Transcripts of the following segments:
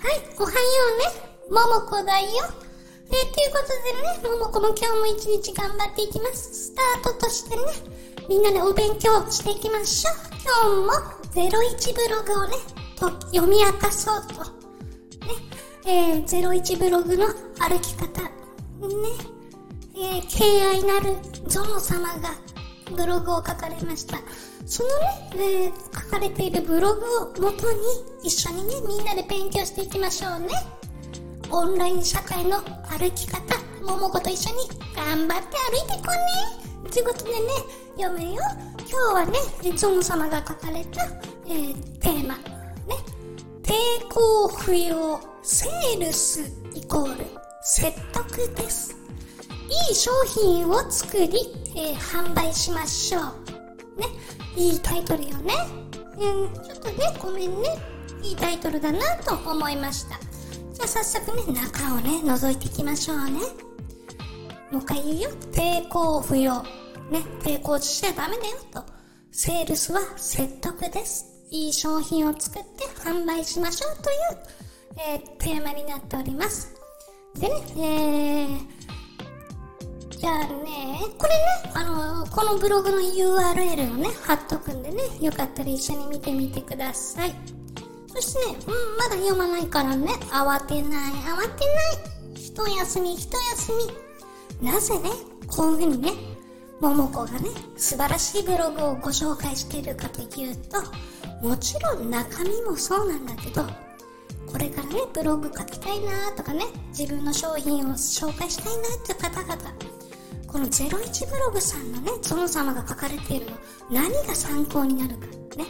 はいおはようね。ももこだよ。えー、ということでね、ももこも今日も一日頑張っていきます。スタートとしてね、みんなでお勉強していきましょう。今日も01ブログをね、と読み明かそうと。ね、えー、01ブログの歩き方。ね、えー、敬愛なるゾノ様がブログを書かれました。そのね、えー、書かれているブログをもとに一緒にね、みんなで勉強していきましょうね。オンライン社会の歩き方、ももこと一緒に頑張って歩いていこうね。ということでね、読めよ。今日はね、ゾン様が書かれた、えー、テーマ。ね。抵抗不要、セールスイコール説得です。いい商品を作り、えー、販売しましょう。ね。いいタイトルよね。うん、ちょっとね、ごめんね。いいタイトルだなと思いました。じゃあ早速ね、中をね、覗いていきましょうね。もう一回言うよ。抵抗不要。ね、抵抗しちゃダメだよと。セールスは説得です。いい商品を作って販売しましょうという、えー、テーマになっております。でね、えー、じゃあね、これね、あのこのブログの URL をね、貼っとくんでね、よかったら一緒に見てみてください。そしてね、うん、まだ読まないからね、慌てない、慌てない。一休み、一休み。なぜね、こういうふうにね、ももこがね、素晴らしいブログをご紹介しているかというと、もちろん中身もそうなんだけど、これからね、ブログ書きたいなとかね、自分の商品を紹介したいなって方々、この01ブログさんのね、ゾノ様が書かれているの、何が参考になるか、ね。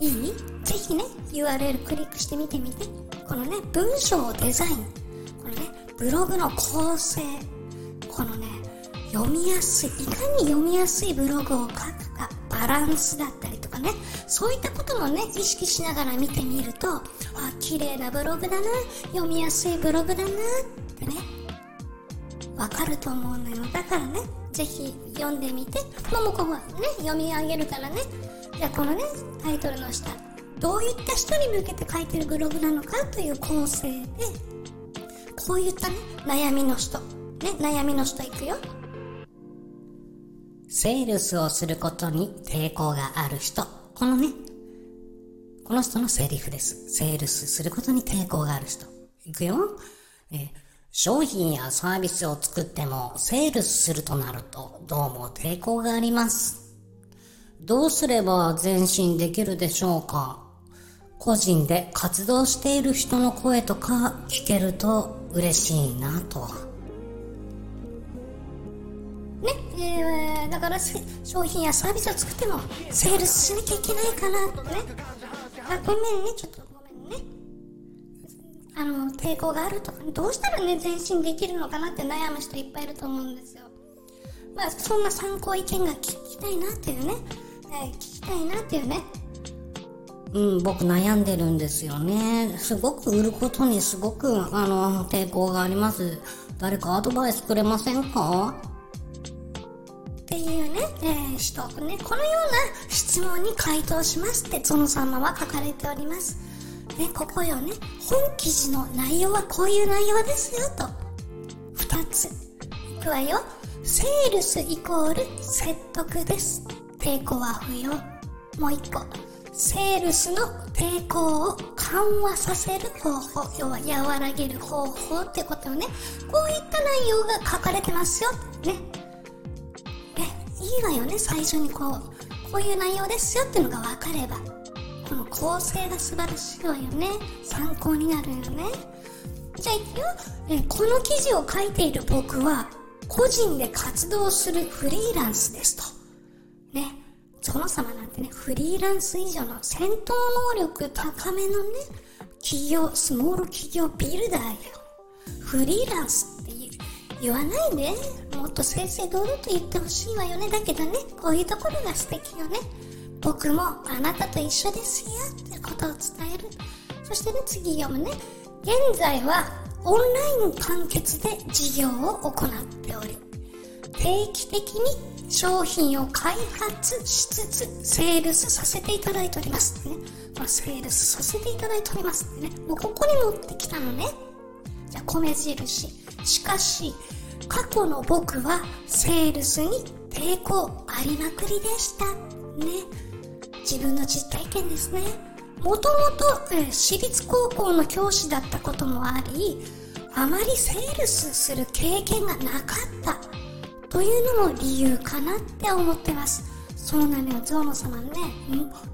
いい？ぜひね、URL クリックしてみてみて。このね、文章デザイン。このね、ブログの構成。このね、読みやすい、いかに読みやすいブログを書くか、バランスだったりとかね、そういったこともね、意識しながら見てみると、あ、綺麗なブログだな、読みやすいブログだな、ってね、わかると思うのよ。だからね、ぜひ読んでみて、ももこがね、読み上げるからね、じゃあこのね、タイトルの下、どういった人に向けて書いてるブログなのかという構成で、こういったね、悩みの人、ね、悩みの人いくよ。セールスをすることに抵抗がある人。このね、この人のセリフです。セールスすることに抵抗がある人。いくよ。え商品やサービスを作ってもセールスするとなるとどうも抵抗があります。どうすれば前進できるでしょうか？個人で活動している人の声とか聞けると嬉しいなと。ね、えー、だから商品やサービスを作ってもセールスしなきゃいけないかなってね。あ、ごめんね、ちょっと。あの、抵抗があるとか、どうしたらね、前進できるのかなって悩む人いっぱいいると思うんですよ。まあ、そんな参考意見が聞きたいなっていうね、えー、聞きたいなっていうね。うん、僕悩んでるんですよね。すごく売ることにすごく、あの、抵抗があります。誰かアドバイスくれませんか？っていうね、えー、人、ね、このような質問に回答しますって、ゾノ様は書かれております。ね、ここよね、本記事の内容はこういう内容ですよ、と。二つ。いくわよ。セールスイコール説得です。抵抗は不要。もう一個。セールスの抵抗を緩和させる方法。要は和らげる方法ってことをね、こういった内容が書かれてますよ。ね。いいわよね、最初にこう、こういう内容ですよっていうのが分かれば。この構成が素晴らしいわよね。参考になるよね。じゃあいくよ。えこの記事を書いている僕は、個人で活動するフリーランスですと。ね。ゾノ様なんてね、フリーランス以上の戦闘能力高めのね、企業、スモール企業ビルダーよ。フリーランスって言わないで。もっと正々堂々と言ってほしいわよね。だけどね、こういうところが素敵よね。僕もあなたと一緒ですよってことを伝える。そしてね、次読むね。現在はオンライン完結で事業を行っており、定期的に商品を開発しつつ、セールスさせていただいておりますね。まあ、セールスさせていただいておりますね。もうここに持ってきたのね。じゃ、米印。しかし、過去の僕はセールスに抵抗ありまくりでした。ね。自分の実体験ですね。もともと、私立高校の教師だったこともあり、あまりセールスする経験がなかったというのも理由かなって思ってます。そうなのよ、ゾウノ様ね、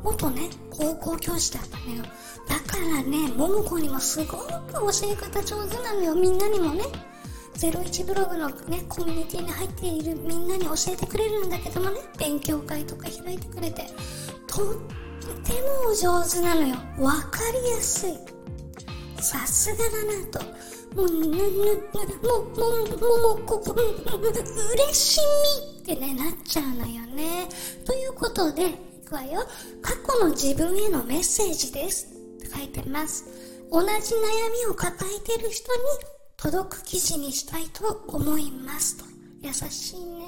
元ね、高校教師だったのよ。だからね、ももこにもすごく教え方上手なのよ、みんなにもね。01ブログのね、コミュニティに入っているみんなに教えてくれるんだけどもね、勉強会とか開いてくれて、とっても上手なのよ。わかりやすい。さすがだなと。もう、ぬ、ぬ、ぬ、もう、もう、もう、ここ、嬉しみってね、なっちゃうのよね。ということで、いくわよ。過去の自分へのメッセージです。って書いてます。同じ悩みを抱えてる人に届く記事にしたいと思いますと。優しいね。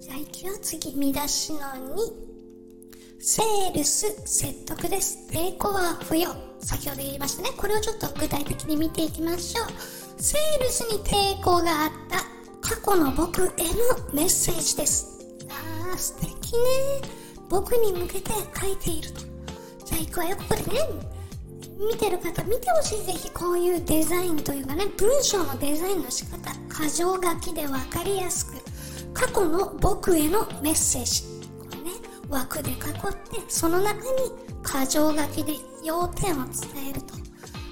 じゃあ行くよ、次、見出しの2。セールス説得です。抵抗は不要。先ほど言いましたね。これをちょっと具体的に見ていきましょう。セールスに抵抗があった過去の僕へのメッセージです。あー、素敵ね。僕に向けて書いていると。じゃあ行くわよ、ここでね。見てる方、見てほしい。ぜひこういうデザインというかね、文章のデザインの仕方、箇条書きでわかりやすく、過去の僕へのメッセージ。枠で囲ってその中に箇条書きで要点を伝えると。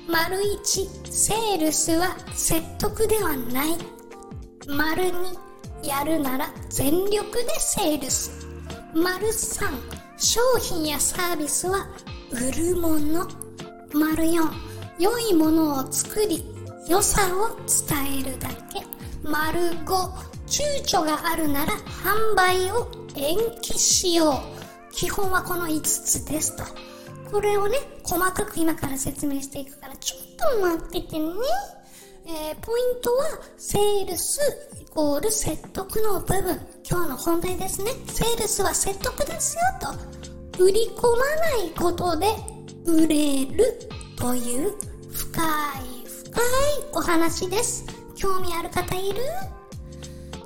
丸1セールスは説得ではない。丸2やるなら全力でセールス。丸3商品やサービスは売るもの。丸4良いものを作り良さを伝えるだけ。丸5躊躇があるなら販売を延期しよう。基本はこの5つですと。これをね、細かく今から説明していくから、ちょっと待っててね。えー、ポイントは、セールスイコール説得の部分。今日の本題ですね。セールスは説得ですよと。売り込まないことで売れるという深い深いお話です。興味ある方いる？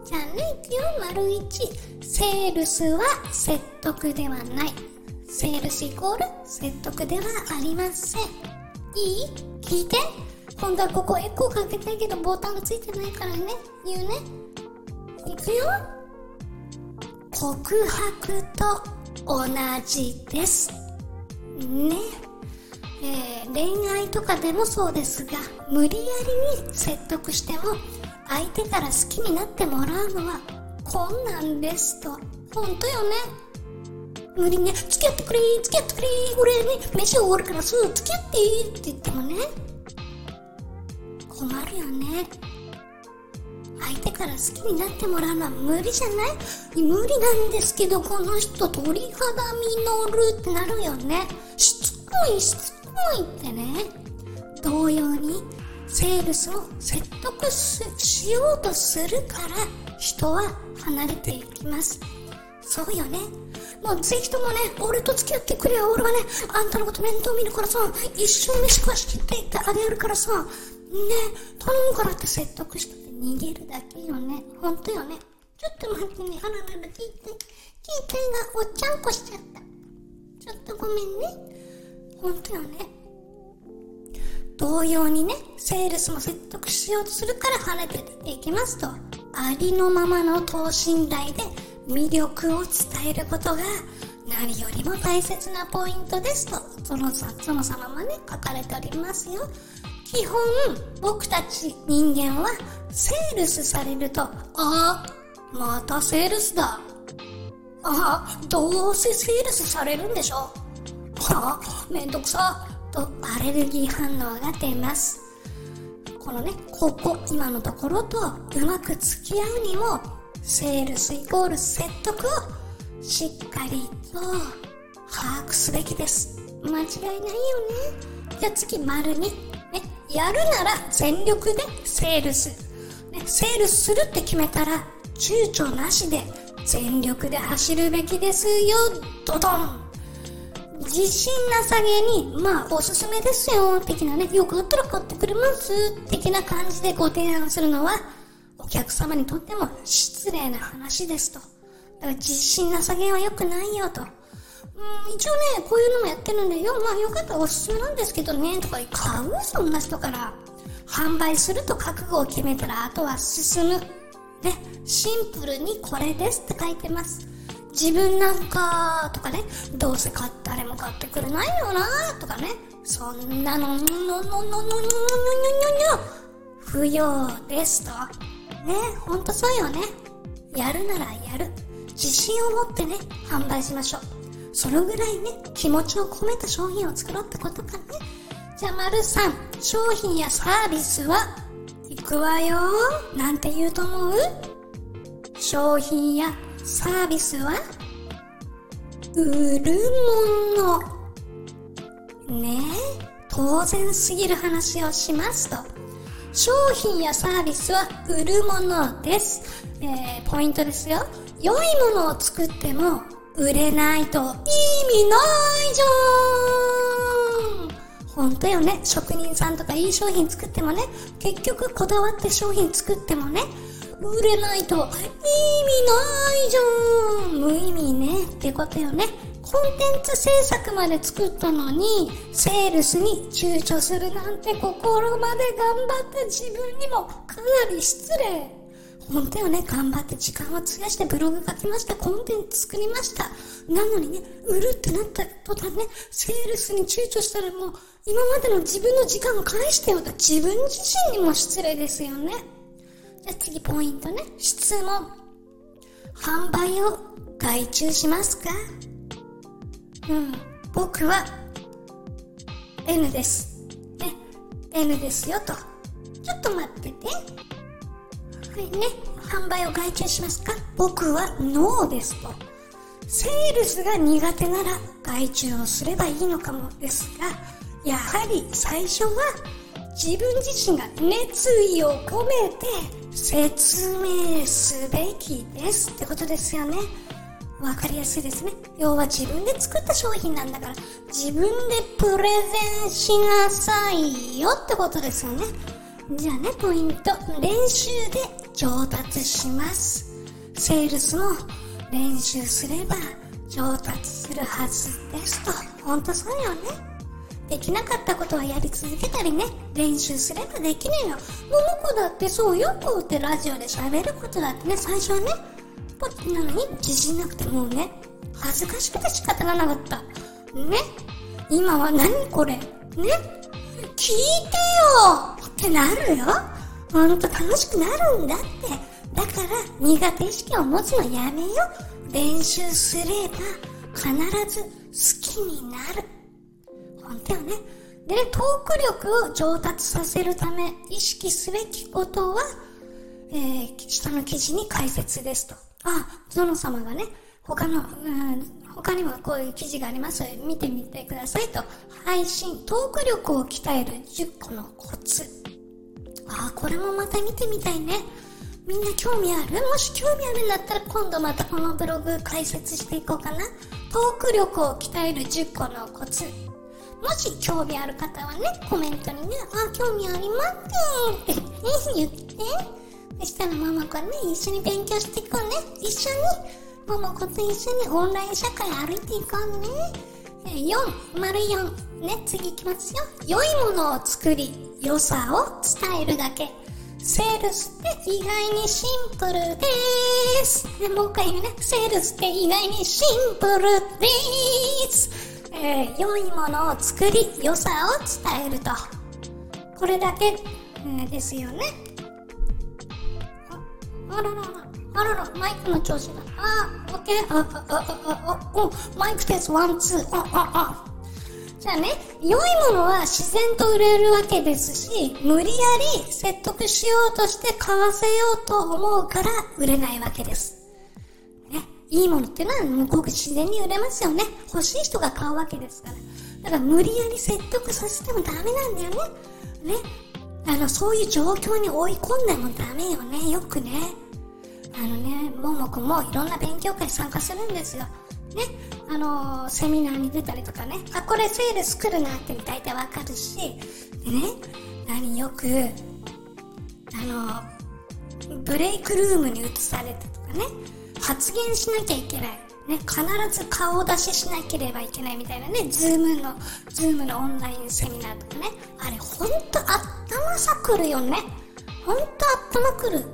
じゃあね、いくよ、丸1。セールスは説得ではない。セールスイコール説得ではありません。いい？聞いて今度はここエコーかけたいけどボタンがついてないからね。言うね。いくよ。告白と同じです。ね。えー、恋愛とかでもそうですが、無理やりに説得しても相手から好きになってもらうのは困難ですと。ほんとよね。無理ね、付き合ってくれ、付き合ってくれ、俺ね、飯終わるからすぐ付き合ってって言ってもね、困るよね。相手から好きになってもらうのは無理じゃない？無理なんですけど、この人鳥肌実るってなるよね。しつこいしつこいってね。同様に、セールスを説得しようとするから人は離れていきます。そうよね。もうぜひともね俺と付き合ってくれよ。俺はねあんたのこと面倒見るからさ一生飯食わしてって言ってあげるからさね頼むからって説得して逃げるだけよね。ほんとよね。ちょっと待ってね。あららら聞いて。聞いてがおっちゃんこしちゃった。ちょっとごめんね。ほんとよね。同様にね、セールスも説得しようとするから跳ねて出ていきますと、ありのままの等身大で魅力を伝えることが何よりも大切なポイントですと、そのさ、その様もね、書かれておりますよ。基本、僕たち人間はセールスされると、ああ、またセールスだ。ああ、どうせセールスされるんでしょ？はあ、めんどくさ。とアレルギー反応が出ます。このね、ここ、今のところとうまく付き合うにも、セールスイコール説得をしっかりと把握すべきです。間違いないよね。じゃあ次、丸に、ね、やるなら全力でセールス。ね、セールスするって決めたら、躊躇なしで全力で走るべきですよ、ドドン自信なさげに、まあ、おすすめですよ、的なね、よかったら買ってくれます、的な感じでご提案するのは、お客様にとっても失礼な話ですと。だから自信なさげは良くないよと。うん、一応ね、こういうのもやってるんで、よ、まあよかったらおすすめなんですけどね、とか買うそんな人から。販売すると覚悟を決めたら、あとは進む。ね、シンプルにこれですって書いてます。自分なんか、とかね、どうせ買誰も買ってくれないよな、とかね、そんなの、の、の、の、の、の、の、の、の、の、不要ですと。ね、ほんとそうよね。やるならやる。自信を持ってね、販売しましょう。そのぐらいね、気持ちを込めた商品を作ろうってことかね。じゃあ、丸さん、商品やサービスは、行くわよ。なんて言うと思う商品やサービスは、売るもの。ねえ、当然すぎる話をしますと。商品やサービスは売るものです。えー、ポイントですよ。良いものを作っても売れないと意味ないじゃん本当よね。職人さんとかいい商品作ってもね、結局こだわって商品作ってもね、売れないと意味ないじゃん無意味ねってことよね。コンテンツ制作まで作ったのに、セールスに躊躇するなんて心まで頑張った自分にもかなり失礼。本当よね、頑張って時間を費やしてブログ書きました、コンテンツ作りました。なのにね、売るってなった途端ね、セールスに躊躇したらもう、今までの自分の時間を返してよと自分自身にも失礼ですよね。じゃ次ポイントね、質問。販売を外注しますか？うん、僕は N です。ね、N ですよと。ちょっと待ってて。はいね、販売を外注しますか？僕はノーですと。セールスが苦手なら外注をすればいいのかもですが、やはり最初は自分自身が熱意を込めて説明すべきですってことですよね。わかりやすいですね。要は自分で作った商品なんだから自分でプレゼンしなさいよってことですよね。じゃあね、ポイント。練習で上達します。セールスも練習すれば上達するはずですと。ほんとそうよね。できなかったことはやり続けたりね、練習すればできねえよ。桃子だってそうよ、こうってラジオで喋ることだってね、最初はね、ポッなのに自信なくてもうね、恥ずかしくて仕方がなかった。ね。今は何これね。聞いてよってなるよ。ほんと楽しくなるんだって。だから苦手意識を持つのやめよ。練習すれば必ず好きになる。ほんとよね。でね、トーク力を上達させるため意識すべきことは、えー、下の記事に解説ですと。あ、ゾノ様がね、他の、うん、他にもこういう記事があります見てみてくださいと。配信、トーク力を鍛える10個のコツ。ああ、これもまた見てみたいね。みんな興味ある？もし興味あるんだったら今度またこのブログ解説していこうかな。トーク力を鍛える10個のコツ。もし興味ある方はね、コメントにね、あ、興味ありますって言って。そしたらママがね、一緒に勉強していこうね。一緒にママ子と一緒にオンライン社会歩いていこうね。4、丸4。ね、次いきますよ。良いものを作り、良さを伝えるだけ。セールスって意外にシンプルでーす。でもう一回言うね。セールスって意外にシンプルでーす。えー、良いものを作り、良さを伝えると。これだけ、えー、ですよね。あららら。あらら、マイクの調子が。あ、オッケー。あ、あ、あ、あ、お、マイクテスト、 one, two。あ、あ、あ。じゃあね、良いものは自然と売れるわけですし、無理やり説得しようとして買わせようと思うから売れないわけです。いいものってのは向こうが自然に売れますよね。欲しい人が買うわけですから。だから無理やり説得させてもダメなんだよね。ね。あの、そういう状況に追い込んでもダメよね。よくね。あのね、ももくんもいろんな勉強会参加するんですよ。ね、あのー、セミナーに出たりとかね、あ、これセールス来るなって大体わかるし、でね、何よく、あのー、ブレイクルームに移されてとかね、発言しなきゃいけない。ね、必ず顔出ししなければいけないみたいなね、ズームの、ズームのオンラインセミナーとかね、あれほんと頭さくるよね。ほんと頭くる。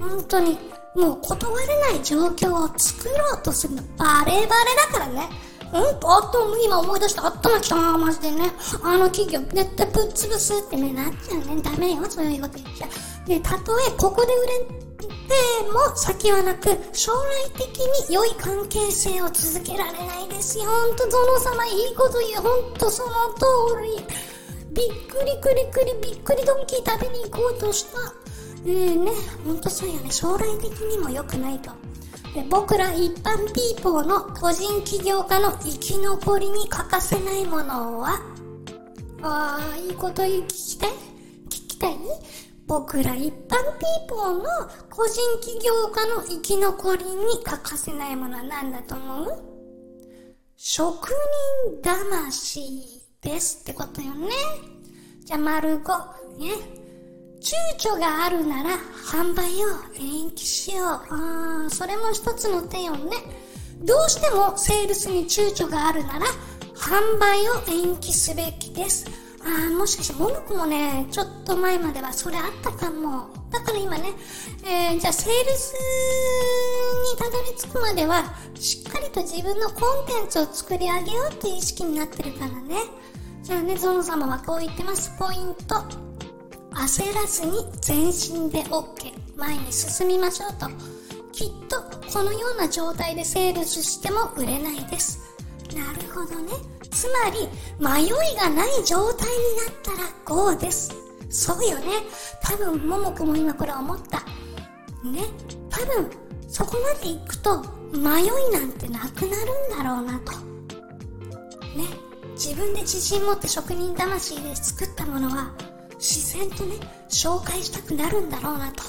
本当に。もう断れない状況を作ろうとするのバレバレだからね。ほんと、あと、今思い出した頭きたな、マジでね。あの企業、絶対ぶっ潰すってね、なっちゃうね。ダメよ、そういうこと言っちゃう。で、たとえここで売れても先はなく、将来的に良い関係性を続けられないですよ。ほんと、ゾノ様いいこと言う。ほんとその通り。びっくりくりくりびっくりドンキー食べに行こうとした。えーね、ほんとそうよね。将来的にも良くないと。で僕ら一般ピーポーの個人起業家の生き残りに欠かせないものは、ああ、いいこと言う聞きたい？聞きたい？僕ら一般ピーポーの個人起業家の生き残りに欠かせないものは何だと思う？職人魂ですってことよね。じゃ、丸5。ね。躊躇があるなら販売を延期しよう。あそれも一つの手よね。どうしてもセールスに躊躇があるなら販売を延期すべきです。あもしかして、ももくもね、ちょっと前まではそれあったかも。だから今ね、えー、じゃあセールスにたどり着くまでは、しっかりと自分のコンテンツを作り上げようっていう意識になってるからね。じゃあね、ゾノ様はこう言ってます。ポイント。焦らずに全身で OK 前に進みましょうときっとこのような状態でセールスしても売れないですなるほどね。つまり迷いがない状態になったら GO です。そうよね。多分ももくも今これ思った。ね。多分そこまで行くと迷いなんてなくなるんだろうなと。ね。自分で自信持って職人魂で作ったものは自然とね、紹介したくなるんだろうなと。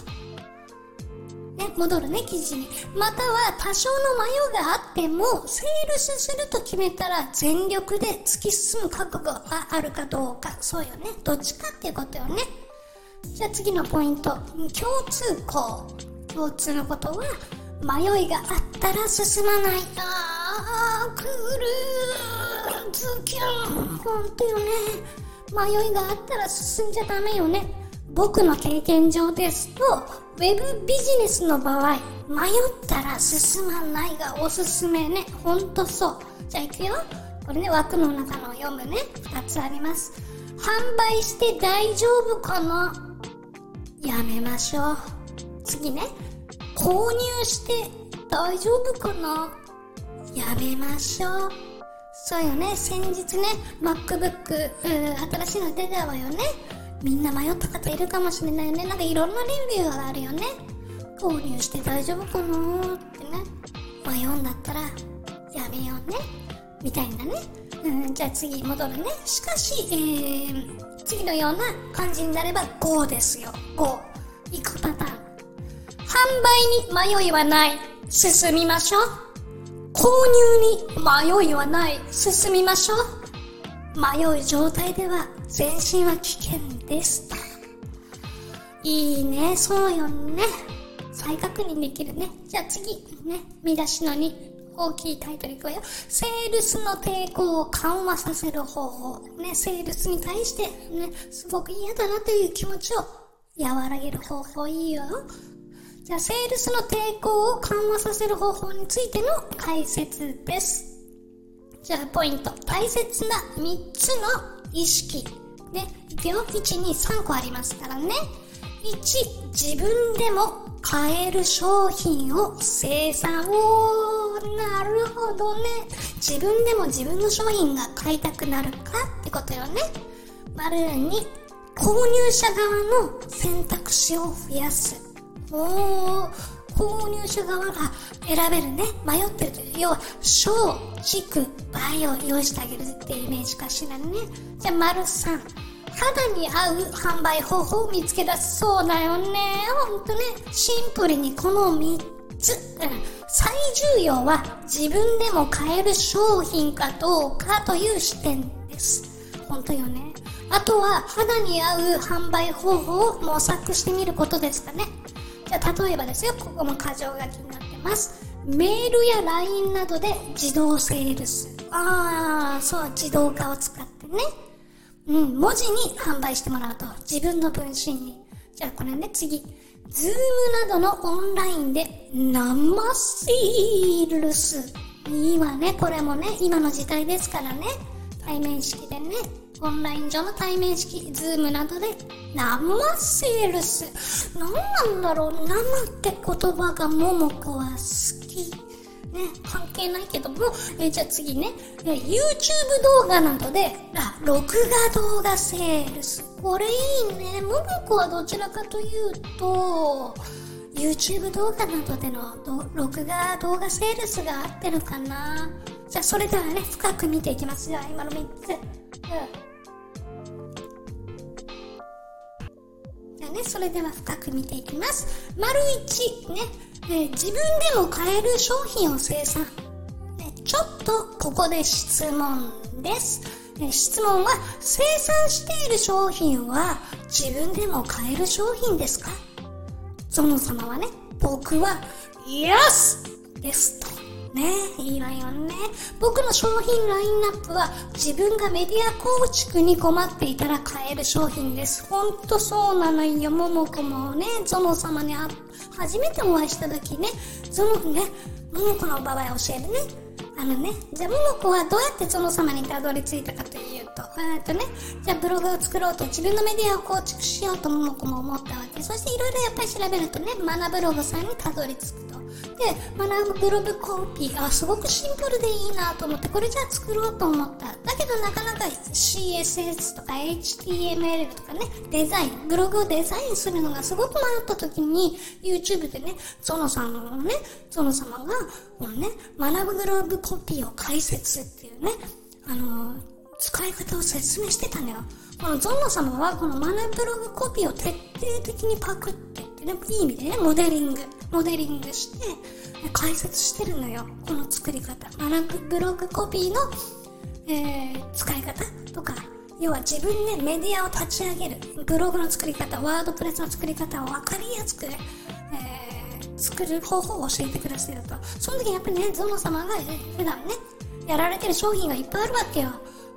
ね、戻るね、記事に。または多少の迷いがあっても、セールスすると決めたら全力で突き進む覚悟があるかどうか。そうよね。どっちかっていうことよね。じゃあ次のポイント。共通項。共通のことは、迷いがあったら進まない。あー、くるー、ズキュン。ほんとよね。迷いがあったら進んじゃダメよね。僕の経験上ですと、ウェブビジネスの場合、迷ったら進まないがおすすめね。ほんとそう。じゃあ行くよ。これね、枠の中の読むね。二つあります。販売して大丈夫かな？やめましょう。次ね。購入して大丈夫かな？やめましょう。そうよね、先日ね、MacBook、新しいの出たわよね。みんな迷った方いるかもしれないよね。なんかいろんなレビューがあるよね。購入して大丈夫かなってね。迷うんだったら、やめようね。みたいなね。うん、じゃあ次戻るね。しかし、えー、次のような感じになれば GO ですよ。GO。行くパターン。販売に迷いはない。進みましょう。購入に迷いはない。進みましょう。迷う状態では全身は危険です。いいね、そうよね。再確認できるね。じゃあ次、ね、見出しの2。大きいタイトルいくわよ。セールスの抵抗を緩和させる方法。ね、セールスに対して、ね、すごく嫌だなという気持ちを和らげる方法いいよ。じゃあ、セールスの抵抗を緩和させる方法についての解説です。じゃあ、ポイント。大切な3つの意識。ね、いくよ。1、2、3個ありますからね。1、自分でも買える商品を生産を、なるほどね。自分でも自分の商品が買いたくなるかってことよね。丸2、購入者側の選択肢を増やす。おー、購入者側が選べるね。迷ってるという。要は、小、軸、倍を用意してあげるってイメージかしらね。じゃあ、丸3。肌に合う販売方法を見つけ出す。そうだよね。ほんとね。シンプルにこの3つ、うん最重要は自分でも買える商品かどうかという視点です。本当よね。あとは肌に合う販売方法を模索してみることですかね。じゃあ例えばですよ、ここも箇条書きになってます。メールや LINE などで自動セールス。ああ、そう、自動化を使ってね。うん、文字に販売してもらうと、自分の分身に。じゃあこれね、次。ズームなどのオンラインで生セールス。いいわね、これもね、今の時代ですからね。対面式でね。オンライン上の対面式、ズームなどで生セールス。何なんだろう、生って言葉がももこは好き。ね、関係ないけども、えじゃあ次ね、え YouTube 動画などで、あ、録画動画セールス。これいいね。ももこはどちらかというと、YouTube 動画などでの録画動画セールスが合ってるかな。じゃあそれではね、深く見ていきますよ。今の3つ。うん。ね、それでは深く見ていきます。丸1、ね、えー、自分でも買える商品を生産。ね、ちょっとここで質問です。え質問は、生産している商品は自分でも買える商品ですか？ゾノ様はね、僕は、イエスですと。ねいいわよね。僕の商品ラインナップは自分がメディア構築に困っていたら買える商品です。ほんとそうなのよ。ももこもね、ゾノ様に初めてお会いした時ね、ゾノね、ももこの場合教えるね。あのね、じゃあ、ももこはどうやってゾノ様にたどり着いたかというと、えっとね、じゃあブログを作ろうと自分のメディアを構築しようとももこも思ったわけ。そしていろいろやっぱり調べるとね、マナブログさんにたどり着くと。で、学ぶブログコピー、あ、すごくシンプルでいいなと思って、これじゃあ作ろうと思った。だけどなかなか CSS とか HTML とかね、デザイン、ブログをデザインするのがすごく迷った時に、YouTube でね、ゾノさんのね、ゾノ様が、このね、学ぶブログコピーを解説っていうね、あのー、使い方を説明してたのよ。このゾノ様はこのマネブログコピーを徹底的にパクってってね、いい意味でね、モデリング、モデリングして、解説してるのよ。この作り方。マネブログコピーの、えー、使い方とか、要は自分でメディアを立ち上げる。ブログの作り方、ワードプレスの作り方を分かりやすく、えー、作る方法を教えてくださると。その時やっぱりね、ゾノ様が普段ね、やられてる商品がいっぱいあるわけよ。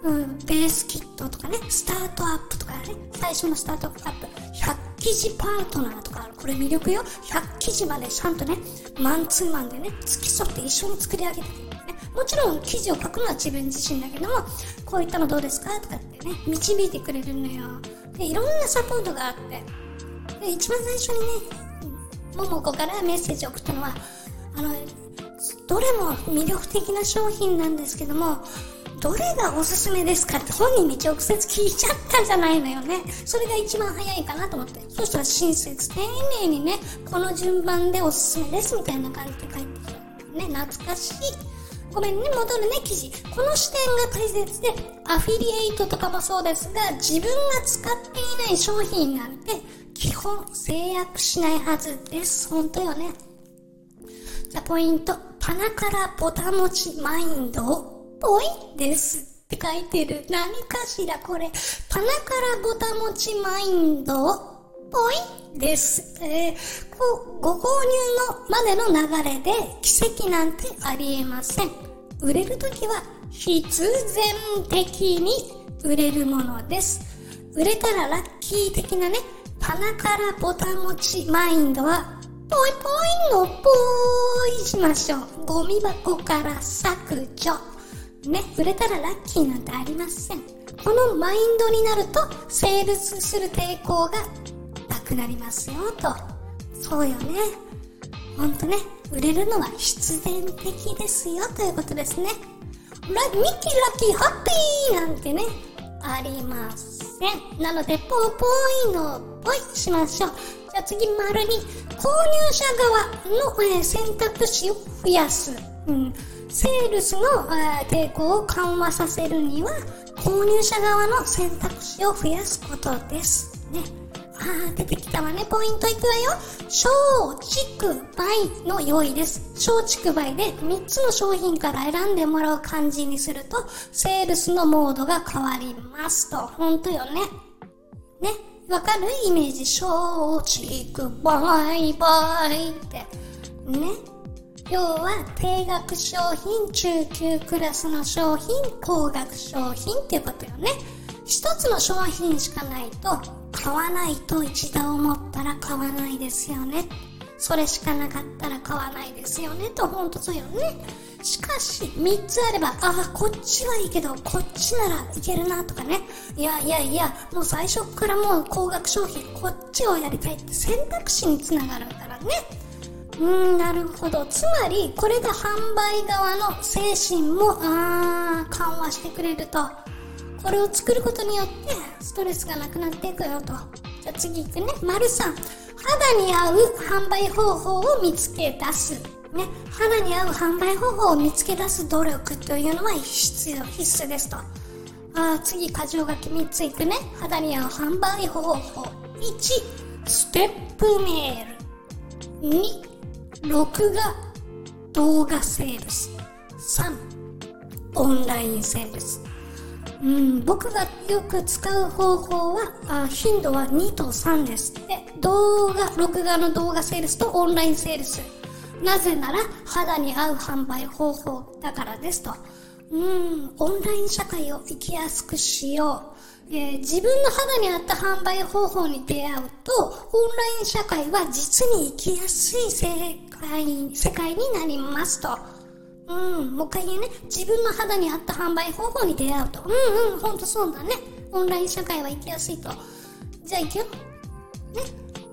うん、ベースキットとかね、スタートアップとかね、最初のスタートアップ、100記事パートナーとかある。これ魅力よ。100記事までちゃんとね、マンツーマンでね、付き添って一緒に作り上げて、ね。もちろん記事を書くのは自分自身だけども、こういったのどうですかとかってね、導いてくれるのよ。で、いろんなサポートがあって。で、一番最初にね、ももこからメッセージを送ったのは、あの、どれも魅力的な商品なんですけども、どれがおすすめですかって本人に直接聞いちゃったじゃないのよね。それが一番早いかなと思って。そしたら親切、丁寧にね、この順番でおすすめですみたいな感じで書いてきた。ね、懐かしい。ごめんね、戻るね、記事。この視点が大切で、アフィリエイトとかもそうですが、自分が使っていない商品なんて、基本制約しないはずです。本当よね。じゃ、ポイント。棚からボタン持ちマインドをぽいですって書いてる。何かしらこれ。棚からごたもちマインドぽいです。えー、ご購入のまでの流れで奇跡なんてありえません。売れるときは必然的に売れるものです。売れたらラッキー的なね、棚からボタン持ちマインドはぽいぽいのぽいしましょう。ゴミ箱から削除。ね、売れたらラッキーなんてありません。このマインドになると、セールスする抵抗がなくなりますよ、と。そうよね。ほんとね、売れるのは必然的ですよ、ということですね。ラミキラッキーハッピーなんてね、ありません。なので、ぽーぽーいのぽいしましょう。じゃあ次、丸に、購入者側の、え選択肢を増やす。うん。セールスの抵抗を緩和させるには、購入者側の選択肢を増やすことです。ね。あー、出てきたわね。ポイントいくわよ。小畜梅の用意です。小畜梅で3つの商品から選んでもらう感じにすると、セールスのモードが変わりますと。ほんとよね。ね。わかる？イメージ。小畜梅梅って。ね。要は低額商品、中級クラスの商品、高額商品っていうことよね。一つの商品しかないと、買わないと一度思ったら買わないですよね。それしかなかったら買わないですよね。と、ほんとそうよね。しかし、三つあれば、ああ、こっちはいいけど、こっちならいけるなとかね。いやいやいや、もう最初からもう高額商品、こっちをやりたいって選択肢につながるからね。うん、なるほど。つまり、これが販売側の精神も、あー、緩和してくれると。これを作ることによって、ストレスがなくなっていくよと。じゃあ次行くね。丸3。肌に合う販売方法を見つけ出す。ね。肌に合う販売方法を見つけ出す努力というのは必要、必須ですと。あー、次、箇条書き3ついくね。肌に合う販売方法。1、ステップメール。2、録画動画セールス3オンラインセールス。うん僕がよく使う方法はあ頻度は2と3です。で動画録画の動画セールスとオンラインセールス。なぜなら肌に合う販売方法だからですと。うんオンライン社会を生きやすくしようえー自分の肌に合った販売方法に出会うと、オンライン社会は実に生きやすい世界、世界になりますと。うん、もう一回言うね。自分の肌に合った販売方法に出会うと。うんうん、ほんとそうだね。オンライン社会は生きやすいと。じゃあ行くよ。ね。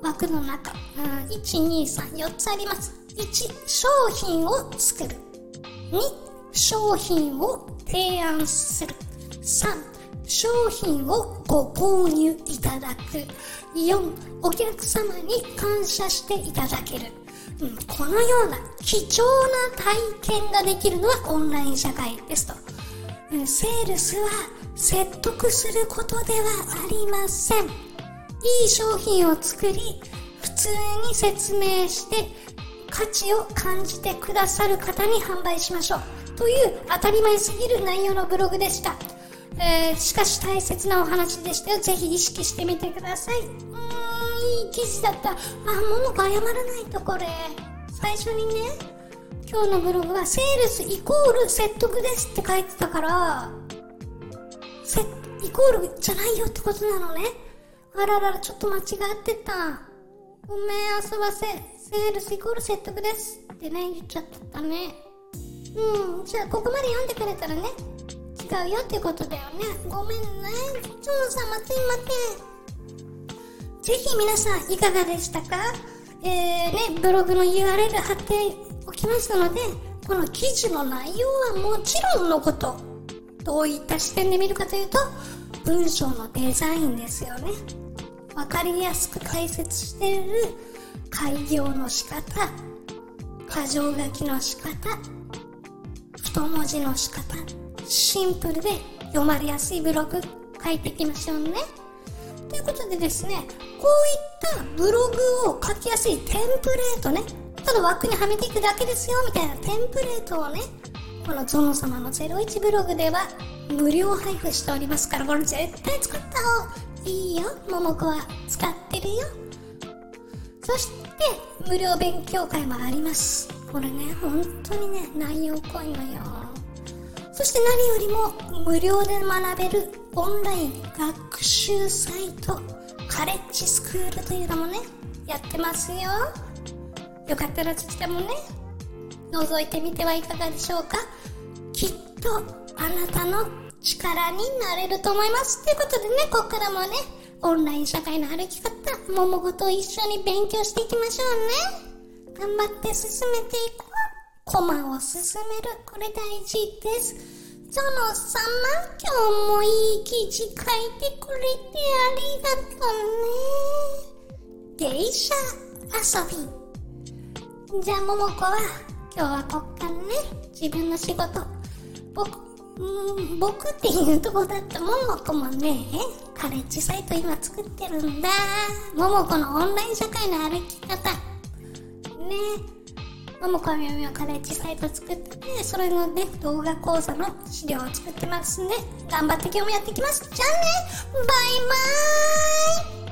枠の中。うん、1、2、3、4つあります。1、商品を作る。2、商品を提案する。3、商品をご購入いただく。4、お客様に感謝していただける。うん、このような貴重な体験ができるのはオンライン社会ですと。うんセールスは説得することではありません。いい商品を作り、普通に説明して、価値を感じてくださる方に販売しましょう。という当たり前すぎる内容のブログでした。えー、しかし大切なお話でしたよ。ぜひ意識してみてください。うーん、いい記事だった。あ、ももか謝らないとこれ。最初にね、今日のブログはセールスイコール説得ですって書いてたから、せ、イコールじゃないよってことなのね。あららら、ちょっと間違ってた。ごめん、遊ばせ。セールスイコール説得ですってね、言っちゃったね。うん、じゃあここまで読んでくれたらね、違うよってことだよね。ごめんね。ゾウさん、まついません。ぜひ皆さんいかがでしたか？えー、ね、ブログの URL 貼っておきますので、この記事の内容はもちろんのこと、どういった視点で見るかというと、文章のデザインですよね。わかりやすく解説している開業の仕方、箇条書きの仕方、文字の仕方、シンプルで読まれやすいブログ書いていきましょうね。ということでですね、こういったブログを書きやすいテンプレートね、ただ枠にはめていくだけですよみたいなテンプレートをね、このゾノ様の01ブログでは無料配布しておりますから、これ絶対使った方がいいよ。ももこは使ってるよ。そして、無料勉強会もあります。これね、本当にね、内容濃いのよ。そして何よりも無料で学べるオンライン学習サイト、カレッジスクールというのもね、やってますよ。よかったらそちらもね、覗いてみてはいかがでしょうか。きっとあなたの力になれると思います。ということでね、ここからもね、オンライン社会の歩き方、桃子と一緒に勉強していきましょうね。頑張って進めていこう。コマを進める。これ大事です。ゾノ様、今日もいい記事書いてくれてありがとうね。芸者遊び。じゃあ、桃子は、今日はこっからね、自分の仕事、僕、うん、僕っていうとこだったももこもね、カレッジサイト今作ってるんだ。ももこのオンライン社会の歩き方。ね。ももこみみはカレッジサイト作って、それのね、動画講座の資料を作ってますね、頑張って今日もやっていきます。じゃあね、バイバーイ